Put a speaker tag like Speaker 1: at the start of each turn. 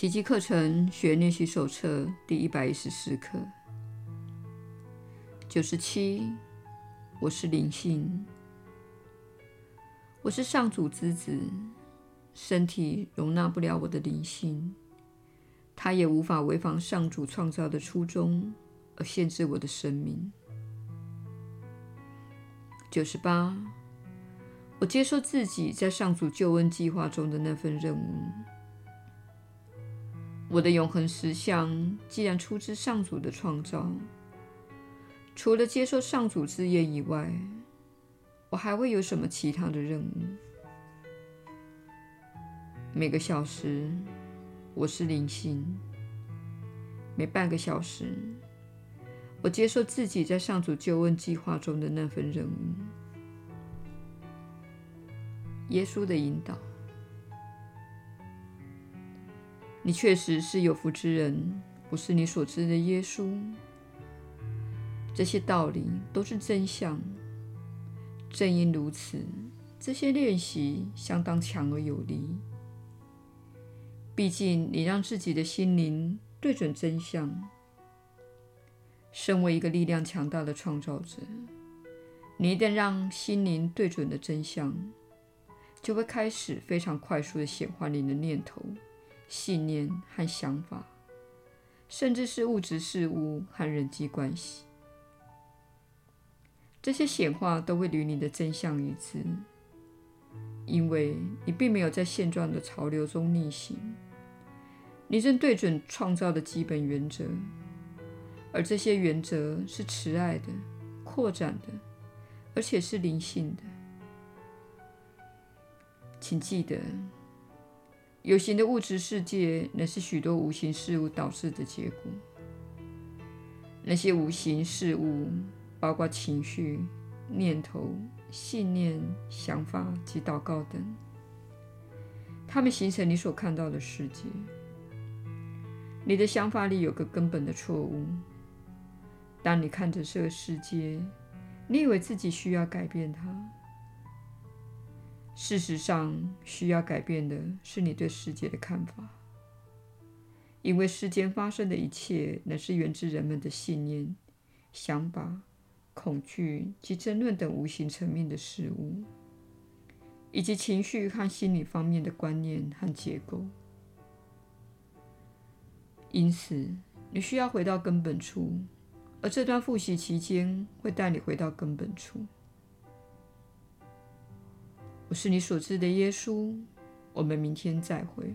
Speaker 1: 奇迹课程学练习手册第一百一十四课，九十七。我是灵性，我是上主之子，身体容纳不了我的灵性，它也无法违反上主创造的初衷而限制我的生命。九十八。我接受自己在上主救恩计划中的那份任务。我的永恒实相既然出自上主的创造，除了接受上主之言以外，我还会有什么其他的任务？每个小时，我是灵性；每半个小时，我接受自己在上主救恩计划中的那份任务。耶稣的引导，你确实是有福之人。我是你所知的耶稣。这些道理都是真相。正因如此，这些练习相当强而有力。毕竟，你让自己的心灵对准真相。身为一个力量强大的创造者，你一旦让心灵对准了真相，就会开始非常快速地显化你的念头、信念和想法，甚至是物质事物和人际关系。这些显化都会与你的真相一致，因为你并没有在现状的潮流中逆行，你正对准创造的基本原则，而这些原则是慈爱的、扩展的，而且是灵性的。请记得，有形的物质世界乃是许多无形事物导致的结果。那些无形事物包括情绪、念头、信念、想法及祷告等，它们形成你所看到的世界。你的想法里有个根本的错误：当你看着这个世界，你以为自己需要改变它。事实上，需要改变的是你对世界的看法，因为世间发生的一切乃是源自人们的信念、想法、恐惧及争论等无形层面的事物，以及情绪和心理方面的观念和结构。因此，你需要回到根本处，而这段复习期间会带你回到根本处。我是你所知的耶稣，我们明天再会。